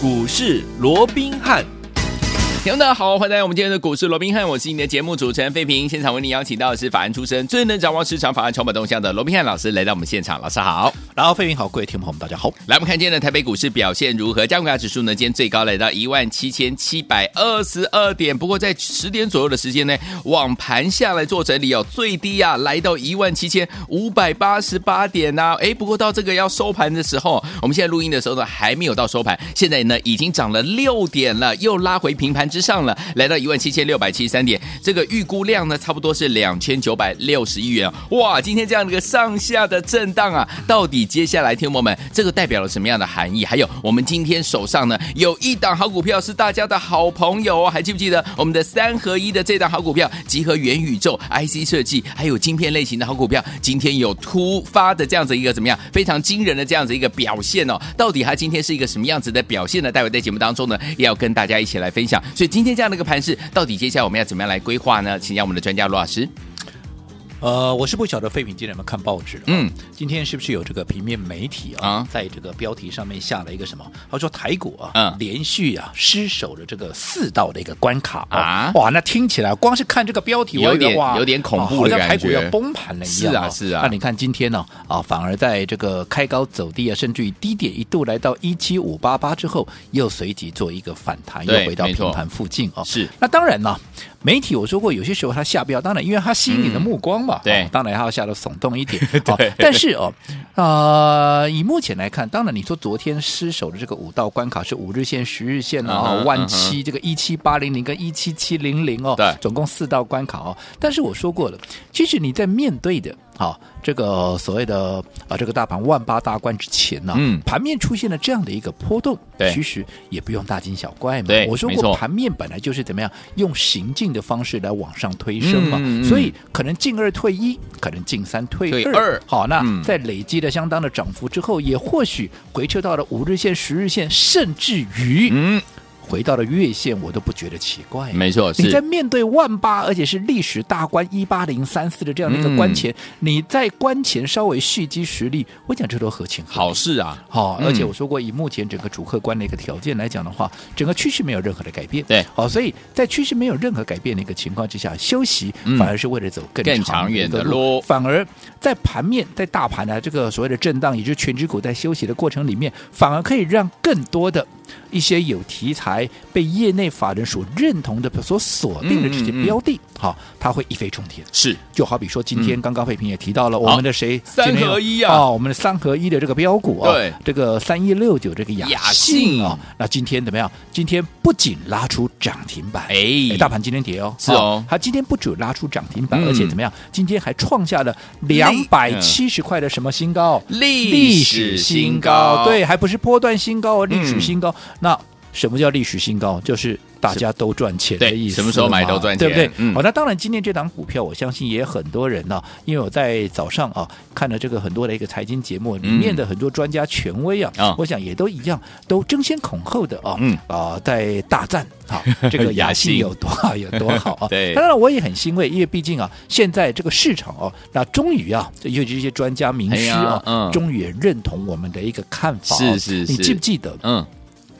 股市罗宾汉。听众大家好，欢迎来到我们今天的股市罗宾汉，我是你的节目主持人费平。现场为你邀请到的是法案出身、最能掌握市场法案筹码动向的罗宾汉老师来到我们现场，老师好。然后费平好，各位听众朋友们大家好。来，我们看今天的台北股市表现如何？加权指数呢，今天最高来到一万七千七百二十二点，不过在十点左右的时间呢，往盘下来做整理哦，最低啊来到一万七千五百八十八点呐、哎，不过到这个要收盘的时候，我们现在录音的时候呢，还没有到收盘，现在呢已经涨了六点了，又拉回平盘之上了，来到。一万七千六百七十三点，这个预估量呢，差不多是两千九百六十亿元。哇，今天这样的一个上下的震荡啊，到底接下来听友们，这个代表了什么样的含义？还有，我们今天手上呢，有一档好股票是大家的好朋友哦，还记不记得我们的三合一的这档好股票，集合元宇宙、IC 设计，还有晶片类型的好股票，今天有突发的这样子一个怎么样，非常惊人的这样子一个表现哦。到底它今天是一个什么样子的表现呢？待会在节目当中呢，也要跟大家一起来分享。所以今天这样的一个盘势。到底接下来我们要怎么样来规划呢？请教我们的专家罗老师。呃，我是不晓得废品今天有没有看报纸？嗯，今天是不是有这个平面媒体啊，啊在这个标题上面下了一个什么？他说台股啊，嗯，连续啊失守了这个四道的一个关卡啊！哇，那听起来光是看这个标题，有点有点恐怖，好像台股要崩盘了一样。是啊，是啊。那你看今天呢啊，反而在这个开高走低啊，甚至于低点一度来到一七五八八之后，又随即做一个反弹，又回到平盘附近啊。是。那当然了。媒体我说过，有些时候他下标，当然因为他吸引你的目光嘛，嗯、对、哦，当然它要下得耸动一点。对、哦，但是哦，呃，以目前来看，当然你说昨天失守的这个五道关卡是五日线、十日线啊，万七这个一七八零零跟一七七零零哦，对，总共四道关卡哦。但是我说过了，其实你在面对的。好，这个所谓的啊，这个大盘万八大关之前呢，嗯，盘面出现了这样的一个波动，对，其实也不用大惊小怪嘛。对，我说过，盘面本来就是怎么样，用行进的方式来往上推升嘛，嗯、所以可能进二退一，可能进三退二。退二好，那在累积了相当的涨幅之后，嗯、也或许回撤到了五日线、十日线，甚至于嗯。回到了月线，我都不觉得奇怪。没错，你在面对万八，而且是历史大关一八零三四的这样的一个关前，嗯、你在关前稍微蓄积实力，我讲这都合情。好事啊，好、哦，而且我说过，以目前整个主客观的一个条件来讲的话，整个趋势没有任何的改变。对，好、哦，所以在趋势没有任何改变的一个情况之下，休息反而是为了走更长，更长远的路。反而在盘面，在大盘的这个所谓的震荡，也就是全指股在休息的过程里面，反而可以让更多的。一些有题材、被业内法人所认同的、所锁定的这些标的，好、嗯嗯嗯，它会一飞冲天。是，就好比说今天刚刚费平也提到了我们的谁三合一啊，哦，我们的三合一的这个标股啊，对，这个三一六九这个雅信啊，那今天怎么样？今天不仅拉出涨停板，哎，大盘今天跌哦，是哦，它今天不止拉出涨停板，而且怎么样？今天还创下了两百七十块的什么新高？历史新高，对，还不是波段新高哦，历史新高。那什么叫历史新高？就是。大家都赚钱的意思，什么时候买都赚钱，对不对？好、那当然，今天这档股票，我相信也很多人呢、啊，因为我在早上啊看了这个很多的一个财经节目，里面的很多专家权威啊，嗯、我想也都一样，都争先恐后的啊，嗯啊，在大赞啊，这个雅信有多好有多好啊！对，当然我也很欣慰，因为毕竟啊，现在这个市场啊，那终于啊，尤其这些专家名师啊，嗯、终于也认同我们的一个看法、啊。是是是，你记不记得？嗯。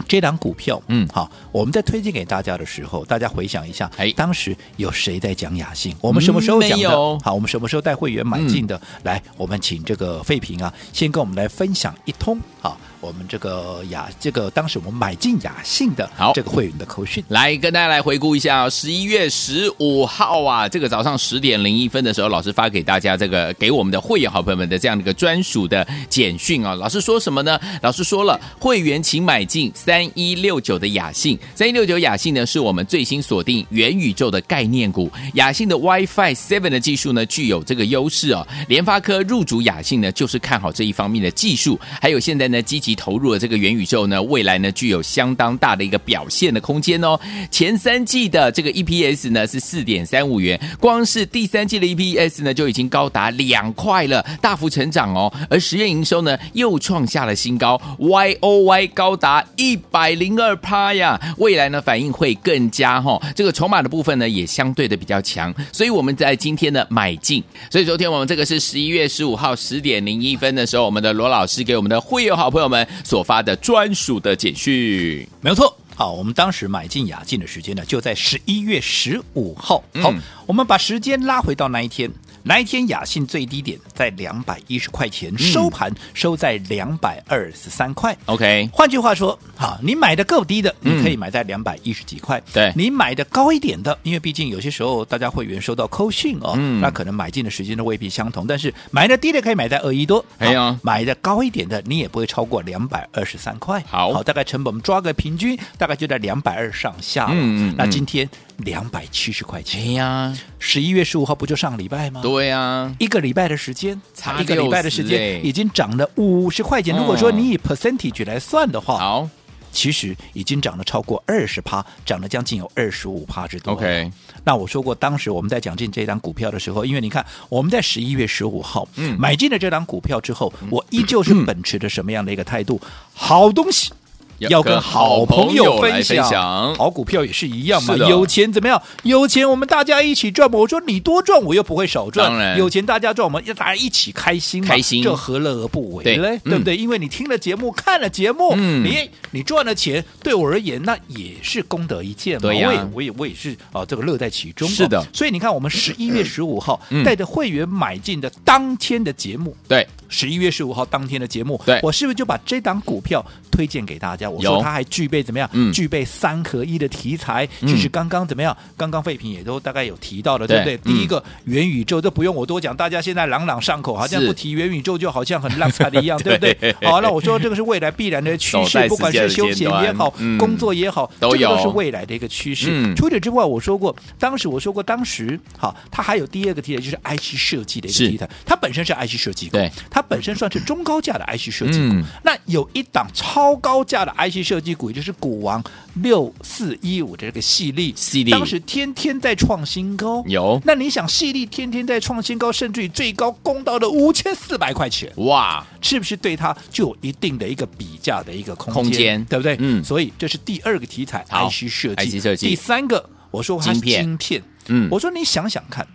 这档股票，嗯，好，我们在推荐给大家的时候，大家回想一下，哎，当时有谁在讲雅兴？我们什么时候讲的？嗯、好，我们什么时候带会员买进的？嗯、来，我们请这个费平啊，先跟我们来分享一通，好。我们这个雅，这个当时我们买进雅信的，好，这个会员的口讯，来跟大家来回顾一下，十一月十五号啊，这个早上十点零一分的时候，老师发给大家这个给我们的会员好朋友们的这样的一个专属的简讯啊，老师说什么呢？老师说了，会员请买进三一六九的雅信，三一六九雅信呢是我们最新锁定元宇宙的概念股，雅信的 WiFi Seven 的技术呢具有这个优势哦，联发科入主雅信呢就是看好这一方面的技术，还有现在呢积极。投入了这个元宇宙呢，未来呢具有相当大的一个表现的空间哦。前三季的这个 EPS 呢是四点三五元，光是第三季的 EPS 呢就已经高达两块了，大幅成长哦。而实验营收呢又创下了新高，YOY 高达一百零二趴呀。未来呢反应会更加哈、哦，这个筹码的部分呢也相对的比较强，所以我们在今天呢买进。所以昨天我们这个是十一月十五号十点零一分的时候，我们的罗老师给我们的会员好朋友们。们所发的专属的简讯。没有错。好，我们当时买进雅静的时间呢，就在十一月十五号。好，嗯、我们把时间拉回到那一天。那一天，雅信最低点在两百一十块钱，嗯、收盘收在两百二十三块。OK，换句话说，好，你买的够低的，你可以买在两百一十几块。对、嗯，你买的高一点的，因为毕竟有些时候大家会员收到扣讯哦，嗯、那可能买进的时间都未必相同。但是买的低的可以买在二一多，哎呀，买的高一点的，你也不会超过两百二十三块。好，好，大概成本我们抓个平均，大概就在两百二上下。嗯，嗯，那今天两百七十块钱。哎呀，十一月十五号不就上礼拜吗？对呀，一个。礼拜的时间，差一个礼拜的时间已经涨了五十块钱。如果说你以 percentage 来算的话，好，其实已经涨了超过二十趴，涨了将近有二十五趴之多。OK，那我说过，当时我们在讲进这档股票的时候，因为你看我们在十一月十五号买进了这档股票之后，我依旧是 秉持着什么样的一个态度？好东西。要跟好朋友分享，好股票也是一样嘛。有钱怎么样？有钱我们大家一起赚嘛。我说你多赚，我又不会少赚。有钱大家赚，我们要大家一起开心嘛。开心，这何乐而不为嘞？对不对？因为你听了节目，看了节目，你你赚了钱，对我而言那也是功德一件嘛。我也我也我也是啊，这个乐在其中。是的，所以你看，我们十一月十五号带着会员买进的当天的节目，对，十一月十五号当天的节目，对，我是不是就把这档股票推荐给大家？我说它还具备怎么样？嗯、具备三合一的题材，嗯、就是刚刚怎么样？刚刚废品也都大概有提到的，对，不对？嗯、第一个元宇宙，这不用我多讲，大家现在朗朗上口，好像不提元宇宙就好像很浪菜的一样，对，不对？好，那我说这个是未来必然的趋势，不管是休闲也好，嗯、工作也好，这个都是未来的一个趋势。嗯、除此之外，我说过，当时我说过，当时好，它还有第二个题材，就是 IC 设计的一个题材，它本身是 IC 设计股，对，它本身算是中高价的 IC 设计那有一档超高价的 IC 设计股，也就是股王六四一五的这个系列，系列当时天天在创新高。有，那你想系列天天在创新高，甚至于最高攻到了五千四百块钱，哇，是不是对它就有一定的一个比价的一个空间？空间对不对？嗯，所以这是第二个题材好，IC 设计。IC 设计。第三个，我说它是晶片。嗯，我说你想想看，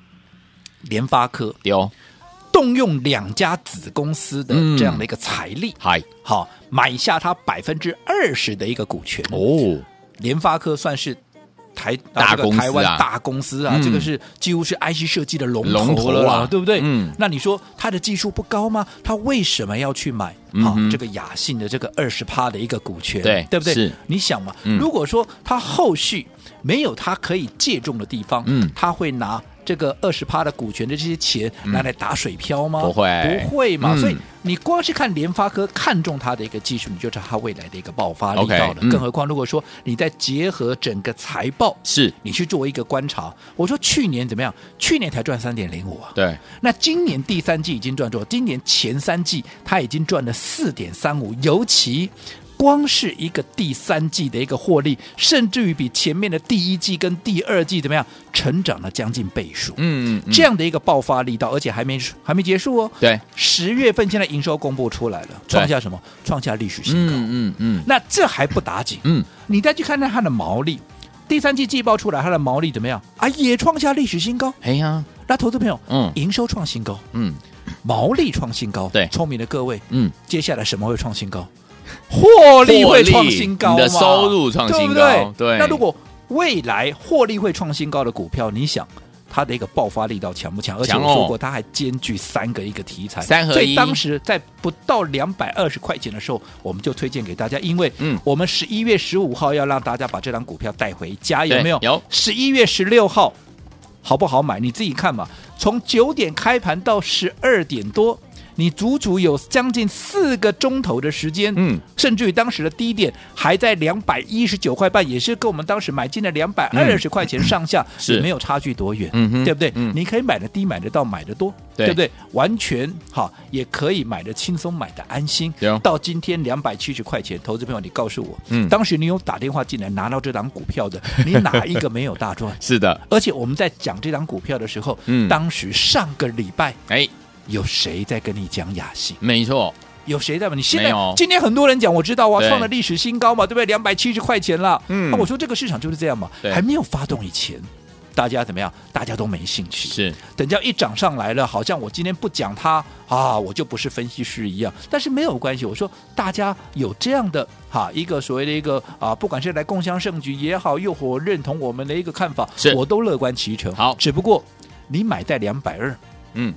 联发科有。动用两家子公司的这样的一个财力，嗨、嗯，好买下它百分之二十的一个股权哦。联发科算是台大公司、啊、台湾大公司啊，嗯、这个是几乎是 IC 设计的龙头了，对不对？嗯，那你说它的技术不高吗？他为什么要去买啊？嗯、哼这个雅信的这个二十趴的一个股权，对对不对？是你想嘛，嗯、如果说他后续没有他可以借重的地方，嗯，他会拿。这个二十趴的股权的这些钱拿来打水漂吗？不会，不会嘛。所以你光是看联发科看中它的一个技术，你就知道它未来的一个爆发力道了。更何况如果说你再结合整个财报，是你去做一个观察。我说去年怎么样？去年才赚三点零五啊。对。那今年第三季已经赚多少？今年前三季它已经赚了四点三五，尤其。光是一个第三季的一个获利，甚至于比前面的第一季跟第二季怎么样，成长了将近倍数。嗯，嗯，这样的一个爆发力道，而且还没还没结束哦。对，十月份现在营收公布出来了，创下什么？创下历史新高。嗯，嗯，那这还不打紧。嗯，你再去看看它的毛利，第三季季报出来，它的毛利怎么样？啊，也创下历史新高。哎呀，那投资朋友，嗯，营收创新高，嗯，毛利创新高。对，聪明的各位，嗯，接下来什么会创新高？获利会创新高，你的收入创新高，对不对？对。那如果未来获利会创新高的股票，你想它的一个爆发力道强不强？而且我说过，它还兼具三个一个题材，三合一。所以当时在不到两百二十块钱的时候，我们就推荐给大家，因为嗯，我们十一月十五号要让大家把这张股票带回家，有没有？有。十一月十六号好不好买？你自己看嘛。从九点开盘到十二点多。你足足有将近四个钟头的时间，嗯，甚至于当时的低点还在两百一十九块半，也是跟我们当时买进的两百二十块钱上下，是没有差距多远，嗯哼，对不对？嗯，你可以买的低，买得到，买的多，对不对？完全好，也可以买的轻松，买的安心。到今天两百七十块钱，投资朋友，你告诉我，嗯，当时你有打电话进来拿到这档股票的，你哪一个没有大赚？是的，而且我们在讲这档股票的时候，嗯，当时上个礼拜，哎。有谁在跟你讲雅兴？没错，有谁在吗？你现在今天很多人讲，我知道啊，创了历史新高嘛，对不对？两百七十块钱了。嗯，那我说这个市场就是这样嘛，还没有发动以前，大家怎么样？大家都没兴趣。是，等叫一涨上来了，好像我今天不讲它啊，我就不是分析师一样。但是没有关系，我说大家有这样的哈一个所谓的一个啊，不管是来共襄盛举也好，又或认同我们的一个看法，我都乐观其成。好，只不过你买在两百二，嗯，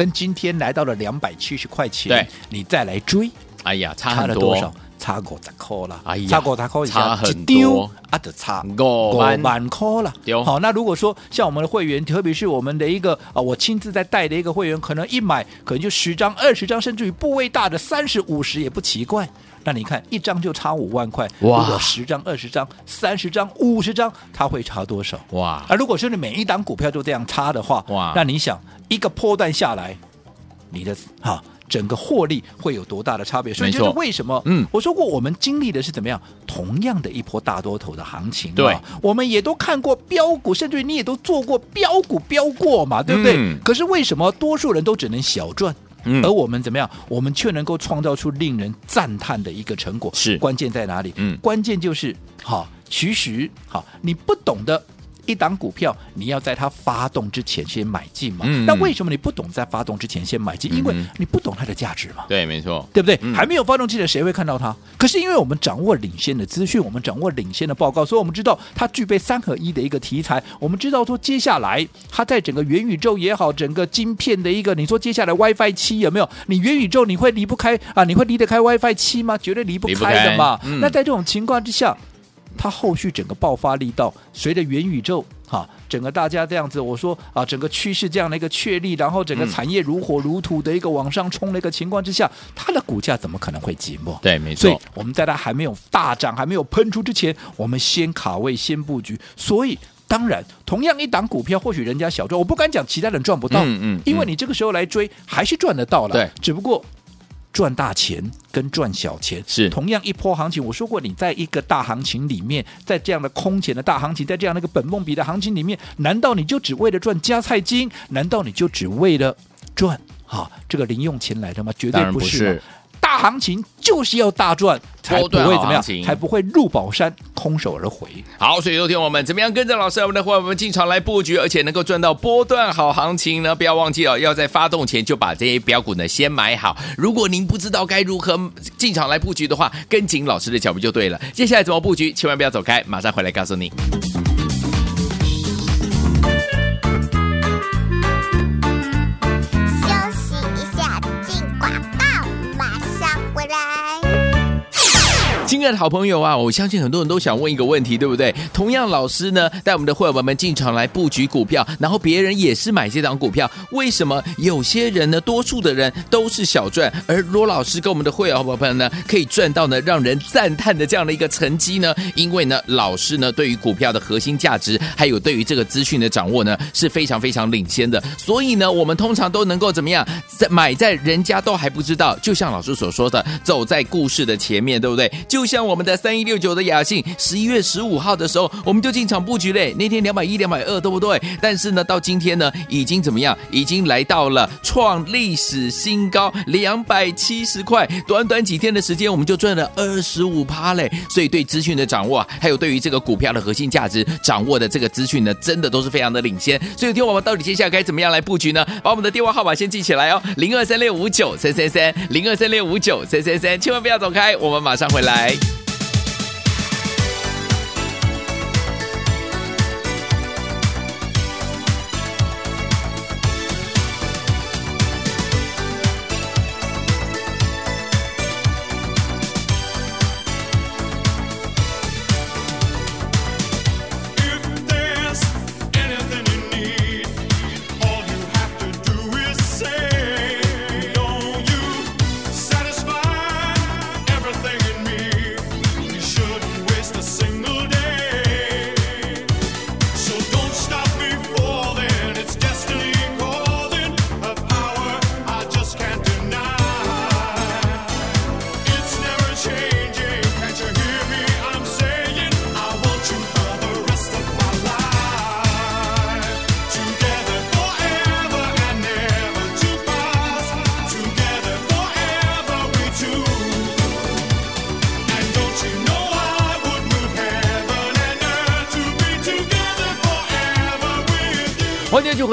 跟今天来到了两百七十块钱，对，你再来追，哎呀，差差了多少？差五十块了，哎呀，差五十块，差很多啊，就差五万块了。好，那如果说像我们的会员，特别是我们的一个啊，我亲自在带的一个会员，可能一买可能就十张、二十张，甚至于部位大的三十五十也不奇怪。那你看一张就差五万块，哇！如果十张、二十张、三十张、五十张，它会差多少？哇！啊，如果说你每一档股票都这样差的话，哇！那你想一个波段下来，你的哈？整个获利会有多大的差别？所以就是为什么？嗯，我说过，我们经历的是怎么样？同样的一波大多头的行情，对，我们也都看过标股，甚至于你也都做过标股标过嘛，对不对？嗯、可是为什么多数人都只能小赚，嗯、而我们怎么样？我们却能够创造出令人赞叹的一个成果？是关键在哪里？嗯，关键就是好，其实好，你不懂的。一档股票，你要在它发动之前先买进嘛？嗯、那为什么你不懂在发动之前先买进？嗯、因为你不懂它的价值嘛。对，没错，对不对？嗯、还没有发动之前，谁会看到它？可是因为我们掌握领先的资讯，我们掌握领先的报告，所以我们知道它具备三合一的一个题材。我们知道说，接下来它在整个元宇宙也好，整个晶片的一个，你说接下来 WiFi 七有没有？你元宇宙你会离不开啊？你会离得开 WiFi 七吗？绝对离不开的嘛。嗯、那在这种情况之下，它后续整个爆发力道，随着元宇宙哈。整个大家这样子，我说啊，整个趋势这样的一个确立，然后整个产业如火如荼的一个往上冲的一个情况之下，嗯、它的股价怎么可能会寂寞？对，没错。所以我们在它还没有大涨、还没有喷出之前，我们先卡位、先布局。所以当然，同样一档股票，或许人家小赚，我不敢讲其他人赚不到，嗯嗯，嗯因为你这个时候来追还是赚得到了，对，只不过。赚大钱跟赚小钱是同样一波行情。我说过，你在一个大行情里面，在这样的空前的大行情，在这样的一个本梦比的行情里面，难道你就只为了赚加菜金？难道你就只为了赚哈这个零用钱来的吗？绝对不是。大行情就是要大赚，才不会怎么样，才不会入宝山空手而回。好，所以有听我们怎么样跟着老师我们的伙伴们进场来布局，而且能够赚到波段好行情呢？不要忘记哦，要在发动前就把这些标股呢先买好。如果您不知道该如何进场来布局的话，跟紧老师的脚步就对了。接下来怎么布局，千万不要走开，马上回来告诉你。的好朋友啊，我相信很多人都想问一个问题，对不对？同样，老师呢带我们的会员们进场来布局股票，然后别人也是买这档股票，为什么有些人呢，多数的人都是小赚，而罗老师跟我们的会员伙伴呢，可以赚到呢让人赞叹的这样的一个成绩呢？因为呢，老师呢对于股票的核心价值，还有对于这个资讯的掌握呢是非常非常领先的，所以呢，我们通常都能够怎么样，在买在人家都还不知道，就像老师所说的，走在故事的前面，对不对？就像我们的三一六九的雅信，十一月十五号的时候，我们就进场布局嘞。那天两百一、两百二，对不对？但是呢，到今天呢，已经怎么样？已经来到了创历史新高，两百七十块。短短几天的时间，我们就赚了二十五趴嘞。所以，对资讯的掌握，还有对于这个股票的核心价值掌握的这个资讯呢，真的都是非常的领先。所以，听我们到底接下来该怎么样来布局呢？把我们的电话号码先记起来哦，零二三六五九三三三，零二三六五九三三三，千万不要走开，我们马上回来。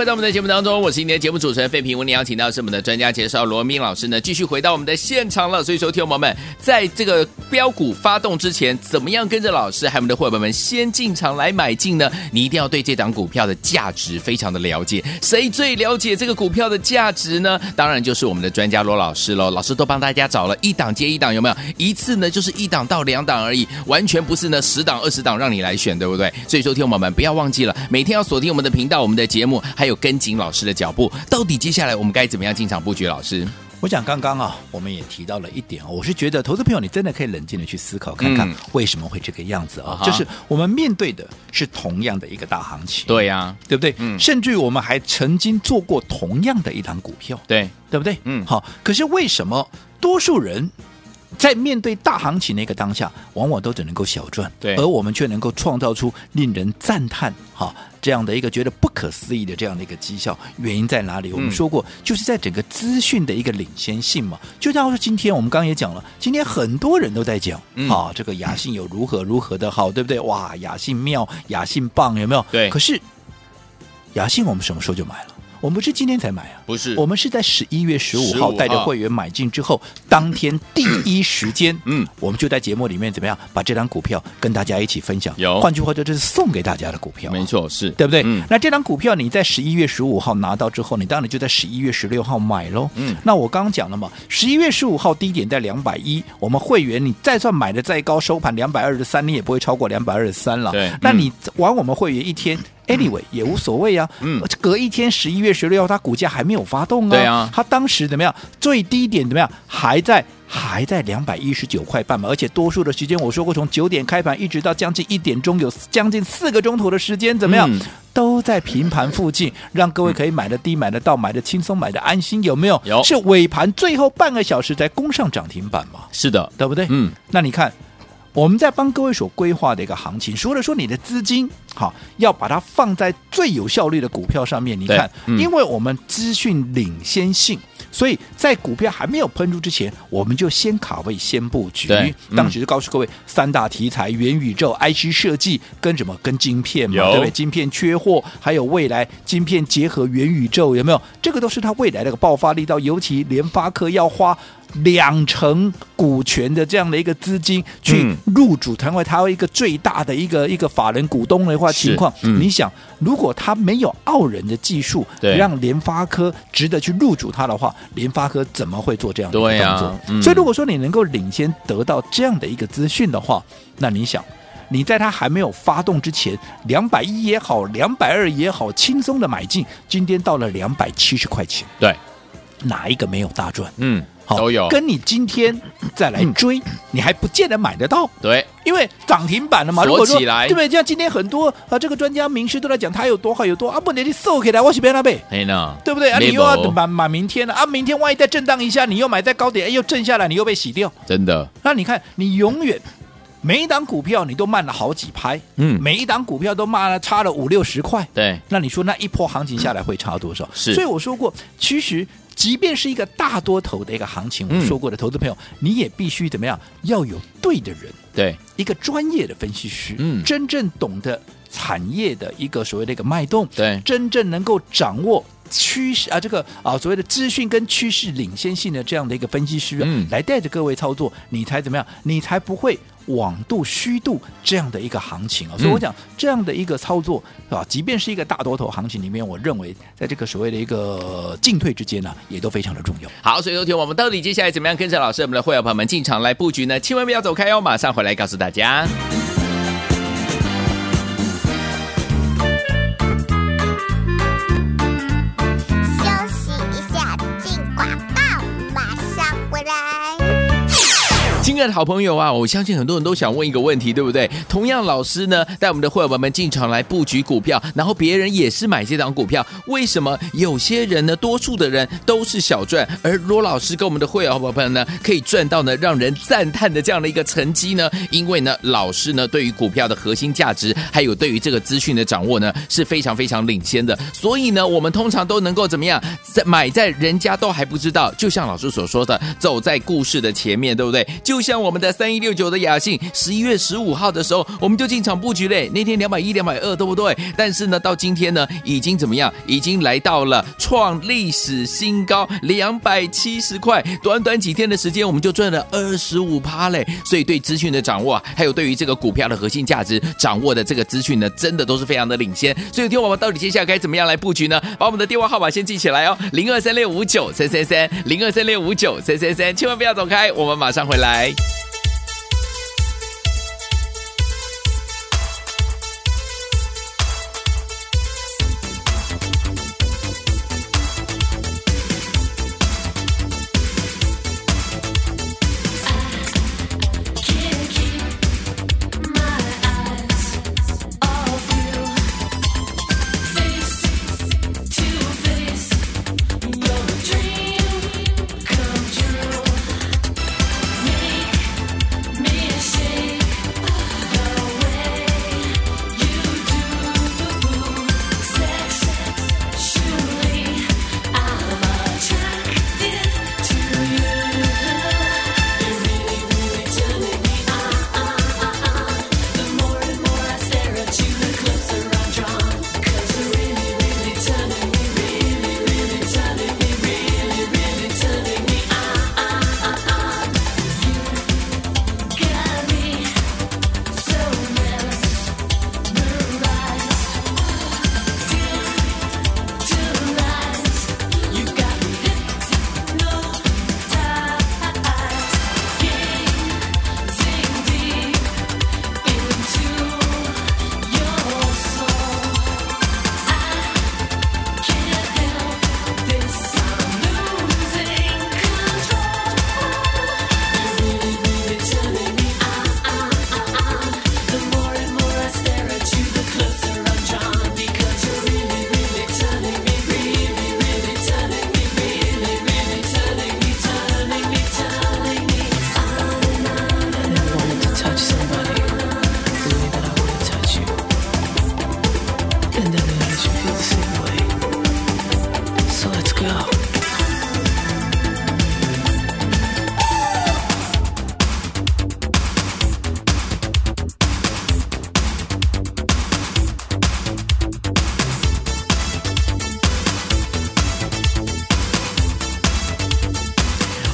在我们的节目当中，我是今天节目主持人费平。我们邀请到是我们的专家介绍罗明老师呢，继续回到我们的现场了。所以说，听友们，在这个标股发动之前，怎么样跟着老师还有我们的伙伴们先进场来买进呢？你一定要对这档股票的价值非常的了解。谁最了解这个股票的价值呢？当然就是我们的专家罗老师喽。老师都帮大家找了一档接一档，有没有？一次呢就是一档到两档而已，完全不是呢十档二十档让你来选，对不对？所以说，听友们不要忘记了，每天要锁定我们的频道，我们的节目。还有跟紧老师的脚步，到底接下来我们该怎么样进场布局？老师，我想刚刚啊，我们也提到了一点，我是觉得投资朋友你真的可以冷静的去思考，看看为什么会这个样子啊？嗯、就是我们面对的是同样的一个大行情，对呀、啊，对不对？嗯，甚至于我们还曾经做过同样的一档股票，对，对不对？嗯，好，可是为什么多数人？在面对大行情那个当下，往往都只能够小赚，对，而我们却能够创造出令人赞叹哈这样的一个觉得不可思议的这样的一个绩效。原因在哪里？我们说过，就是在整个资讯的一个领先性嘛。就像是今天我们刚刚也讲了，今天很多人都在讲，啊，这个雅信有如何如何的好，对不对？哇，雅信妙，雅信棒，有没有？对。可是雅信我们什么时候就买了？我们不是今天才买啊，不是，我们是在十一月十五号带着会员买进之后，当天第一时间，嗯，我们就在节目里面怎么样把这张股票跟大家一起分享。有，换句话说，这是送给大家的股票，没错，是对不对？嗯，那这张股票你在十一月十五号拿到之后，你当然就在十一月十六号买喽。嗯，那我刚刚讲了嘛，十一月十五号低点在两百一，我们会员你再算买的再高，收盘两百二十三，你也不会超过两百二十三了。对，那你玩我们会员一天。Anyway 也无所谓啊，嗯，隔一天十一月十六号，它股价还没有发动啊，对啊，它当时怎么样？最低点怎么样？还在还在两百一十九块半嘛，而且多数的时间我说过，从九点开盘一直到将近一点钟，有将近四个钟头的时间，怎么样？嗯、都在平盘附近，让各位可以买的低、买得到、买的轻松、买的安心，有没有？有，是尾盘最后半个小时才攻上涨停板嘛？是的，对不对？嗯，那你看。我们在帮各位所规划的一个行情，除了说你的资金好要把它放在最有效率的股票上面，你看，嗯、因为我们资讯领先性，所以在股票还没有喷出之前，我们就先卡位、先布局。嗯、当时就告诉各位，三大题材：元宇宙、IC 设计跟什么？跟晶片嘛，对不对？晶片缺货，还有未来晶片结合元宇宙，有没有？这个都是它未来的个爆发力道，尤其联发科要花。两成股权的这样的一个资金去入主，成为它一个最大的一个一个法人股东的话情况，嗯、你想，如果他没有傲人的技术，对。让联发科值得去入主他的话，联发科怎么会做这样的动作？啊嗯、所以，如果说你能够领先得到这样的一个资讯的话，那你想，你在他还没有发动之前，两百一也好，两百二也好，轻松的买进，今天到了两百七十块钱，对，哪一个没有大赚？嗯。好，都有跟你今天再来追，嗯、你还不见得买得到。对，因为涨停板了嘛。锁起来，对不对？像今天很多啊，这个专家名师都在讲它有多好，有多啊，不，能你收起来，我是别那呗。哎呢，对不对？啊，你又要买买明天了啊，明天万一再震荡一下，你又买在高点，哎，又震下来，你又被洗掉。真的。那你看，你永远每一档股票你都慢了好几拍，嗯，每一档股票都慢了差了五六十块。对，那你说那一波行情下来会差多少？是。所以我说过，其实。即便是一个大多头的一个行情，我们说过的投资朋友，嗯、你也必须怎么样？要有对的人，对一个专业的分析师，嗯，真正懂得产业的一个所谓的一个脉动，对，真正能够掌握趋势啊，这个啊所谓的资讯跟趋势领先性的这样的一个分析师，嗯，来带着各位操作，你才怎么样？你才不会。网度虚度这样的一个行情啊，所以我讲这样的一个操作啊？即便是一个大多头行情里面，我认为在这个所谓的一个进退之间呢，也都非常的重要。好，所以昨天我们到底接下来怎么样跟着老师我们的会员朋友们进场来布局呢？千万不要走开哦，马上回来告诉大家。亲爱的好朋友啊，我相信很多人都想问一个问题，对不对？同样，老师呢带我们的会员们进场来布局股票，然后别人也是买这档股票，为什么有些人呢，多数的人都是小赚，而罗老师跟我们的会员伙伴呢，可以赚到呢让人赞叹的这样的一个成绩呢？因为呢，老师呢对于股票的核心价值，还有对于这个资讯的掌握呢，是非常非常领先的。所以呢，我们通常都能够怎么样，在买在人家都还不知道，就像老师所说的，走在故事的前面，对不对？就像我们的三一六九的雅信，十一月十五号的时候我们就进场布局嘞，那天两百一、两百二，对不对？但是呢，到今天呢，已经怎么样？已经来到了创历史新高，两百七十块，短短几天的时间，我们就赚了二十五趴嘞。所以对资讯的掌握，还有对于这个股票的核心价值掌握的这个资讯呢，真的都是非常的领先。所以，听我们到底接下来该怎么样来布局呢？把我们的电话号码先记起来哦，零二三六五九三三三，零二三六五九三三三，千万不要走开，我们马上回来。Peace.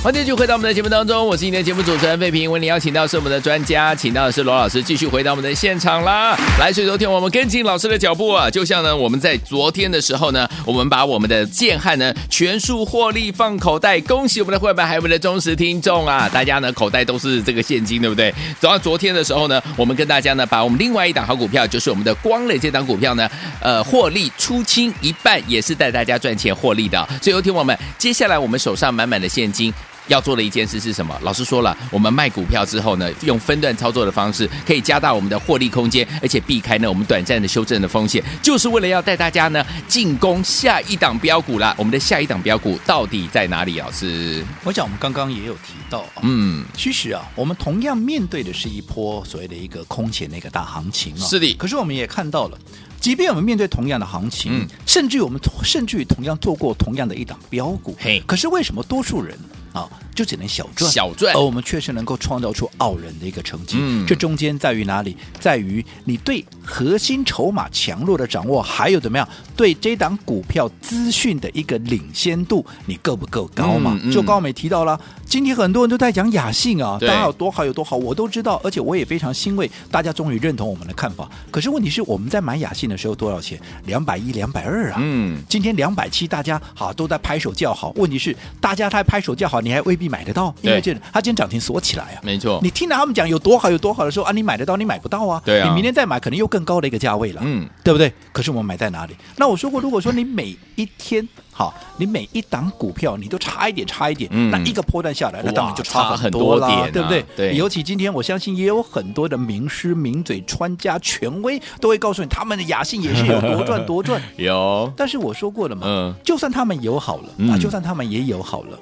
欢迎继续回到我们的节目当中，我是今天节目主持人费平。为您邀请到是我们的专家，请到的是罗老师，继续回到我们的现场啦。来，所以昨天我们跟紧老师的脚步啊，就像呢我们在昨天的时候呢，我们把我们的建汉呢全数获利放口袋，恭喜我们的会员还有我们的忠实听众啊！大家呢口袋都是这个现金，对不对？走到昨天的时候呢，我们跟大家呢把我们另外一档好股票，就是我们的光磊这档股票呢，呃，获利出清一半，也是带大家赚钱获利的。所以昨天我们接下来我们手上满满的现金。要做的一件事是什么？老师说了，我们卖股票之后呢，用分段操作的方式，可以加大我们的获利空间，而且避开呢我们短暂的修正的风险，就是为了要带大家呢进攻下一档标股啦。我们的下一档标股到底在哪里？老师，我想我们刚刚也有提到，嗯，其实啊，我们同样面对的是一波所谓的一个空前的一个大行情啊，是的。可是我们也看到了，即便我们面对同样的行情，嗯，甚至于我们甚至于同样做过同样的一档标股，嘿，可是为什么多数人？好就只能小赚，小赚，而我们确实能够创造出傲人的一个成绩。嗯，这中间在于哪里？在于你对核心筹码强弱的掌握，还有怎么样对这档股票资讯的一个领先度，你够不够高嘛？嗯嗯、就刚刚我们也提到了，今天很多人都在讲雅信啊，大家有多好有多好，我都知道，而且我也非常欣慰，大家终于认同我们的看法。可是问题是我们在买雅信的时候多少钱？两百一、两百二啊。嗯，今天两百七，大家好都在拍手叫好。问题是大家在拍手叫好。你还未必买得到，因为这它今天涨停锁起来啊，没错。你听到他们讲有多好有多好的时候啊，你买得到，你买不到啊。对啊。你明天再买，可能又更高的一个价位了，嗯，对不对？可是我们买在哪里？那我说过，如果说你每一天好，你每一档股票你都差一点差一点，嗯，那一个波段下来，那当然就差很多了，多点啊，对不对？对。尤其今天，我相信也有很多的名师、名嘴、专家、权威都会告诉你，他们的雅信也是有多赚多赚。有。但是我说过了嘛，嗯，就算他们有好了，啊，就算他们也有好了。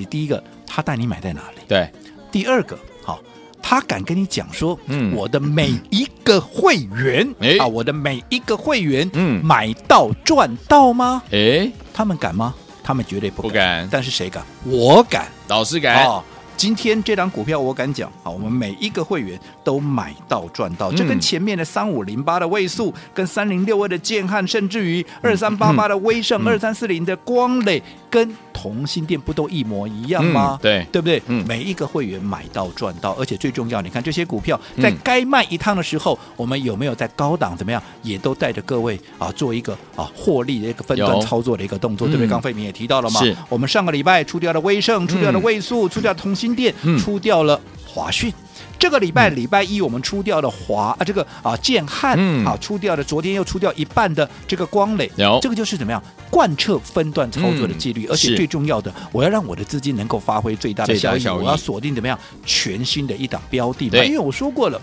你第一个，他带你买在哪里？对。第二个，好，他敢跟你讲说，嗯，我的每一个会员，哎，啊，我的每一个会员，嗯，买到赚到吗？哎，他们敢吗？他们绝对不敢。不敢。但是谁敢？我敢。老师敢。哦今天这张股票我敢讲，好，我们每一个会员都买到赚到，这跟前面的三五零八的位数，跟三零六二的建汉，甚至于二三八八的威盛，二三四零的光磊，跟同心店不都一模一样吗？嗯、对，对不对？嗯，每一个会员买到赚到，而且最重要，你看这些股票在该卖一趟的时候，我们有没有在高档怎么样，也都带着各位啊做一个啊获利的一个分段操作的一个动作，对不对？刚费明也提到了嘛，是。我们上个礼拜出掉了威盛，出掉了位数，出掉同心店，出掉了华讯。这个礼拜礼拜一我们出掉了华啊，这个啊建汉啊出掉了，昨天又出掉一半的这个光磊，这个就是怎么样贯彻分段操作的纪律，而且最重要的，我要让我的资金能够发挥最大的效益，我要锁定怎么样全新的一档标的嘛，因为我说过了，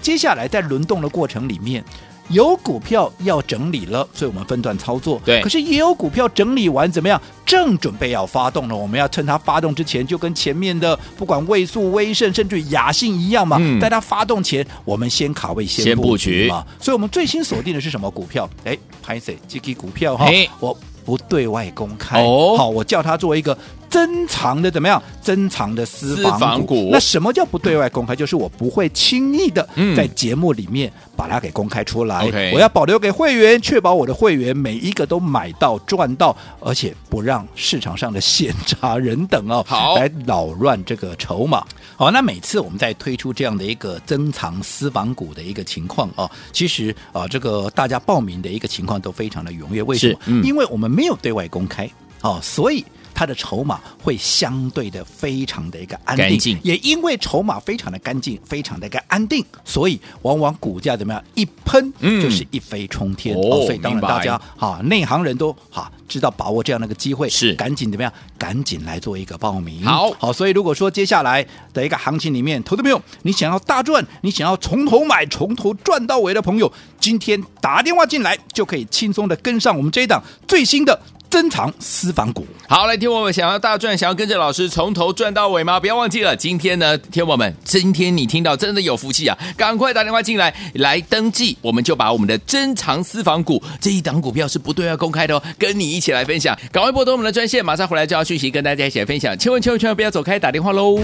接下来在轮动的过程里面。有股票要整理了，所以我们分段操作。对，可是也有股票整理完怎么样？正准备要发动了，我们要趁它发动之前，就跟前面的不管位数、威盛，甚至雅信一样嘛，嗯、在它发动前，我们先卡位、先布局嘛。所以，我们最新锁定的是什么股票？哎，拍谢这支股票哈，我不对外公开。哦，好，我叫它做一个。珍藏的怎么样？珍藏的私房股，房股。那什么叫不对外公开？就是我不会轻易的在节目里面把它给公开出来。嗯、我要保留给会员，确保我的会员每一个都买到赚到，而且不让市场上的闲杂人等哦，好来扰乱这个筹码。好，那每次我们在推出这样的一个珍藏私房股的一个情况哦，其实啊，这个大家报名的一个情况都非常的踊跃。为什么？嗯、因为我们没有对外公开哦，所以。它的筹码会相对的非常的一个安定，净也因为筹码非常的干净，非常的一个安定，所以往往股价怎么样一喷，就是一飞冲天。嗯、哦，所以当然大家哈白内行人都哈知道把握这样的一个机会，是赶紧怎么样，赶紧来做一个报名。好好，所以如果说接下来的一个行情里面，投资朋友你想要大赚，你想要从头买从头赚到尾的朋友，今天打电话进来就可以轻松的跟上我们这一档最新的。珍藏私房股，好，来听我们想要大赚，想要跟着老师从头赚到尾吗？不要忘记了，今天呢，听我们，今天你听到真的有福气啊！赶快打电话进来，来登记，我们就把我们的珍藏私房股这一档股票是不对外公开的哦，跟你一起来分享。赶快拨通我们的专线，马上回来就要讯息跟大家一起来分享。千万千万千万不要走开，打电话喽！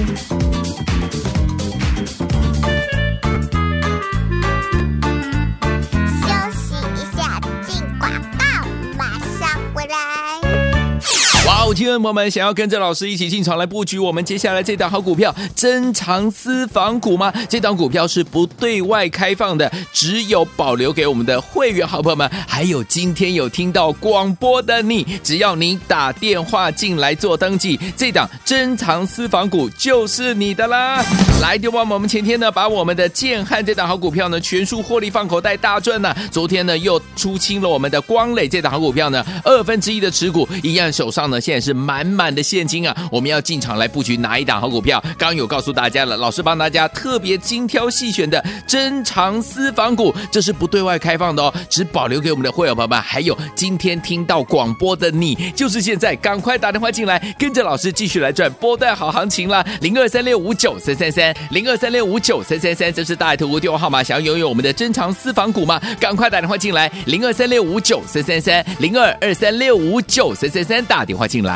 好，听众朋友们，想要跟着老师一起进场来布局我们接下来这档好股票珍藏私房股吗？这档股票是不对外开放的，只有保留给我们的会员好朋友们。还有今天有听到广播的你，只要你打电话进来做登记，这档珍藏私房股就是你的啦。来，就帮我们前天呢，把我们的建汉这档好股票呢全数获利放口袋大赚呢。昨天呢又出清了我们的光磊这档好股票呢二分之一的持股，一样手上呢现。是满满的现金啊！我们要进场来布局哪一档好股票？刚有告诉大家了，老师帮大家特别精挑细选的珍藏私房股，这是不对外开放的哦，只保留给我们的会员朋友们。还有今天听到广播的你，就是现在赶快打电话进来，跟着老师继续来赚波段好行情啦！零二三六五九三三三，零二三六五九三三三，这是大爱投顾电话号码。想要拥有我们的珍藏私房股吗？赶快打电话进来，零二三六五九三三三，零二二三六五九三三三，打电话进来。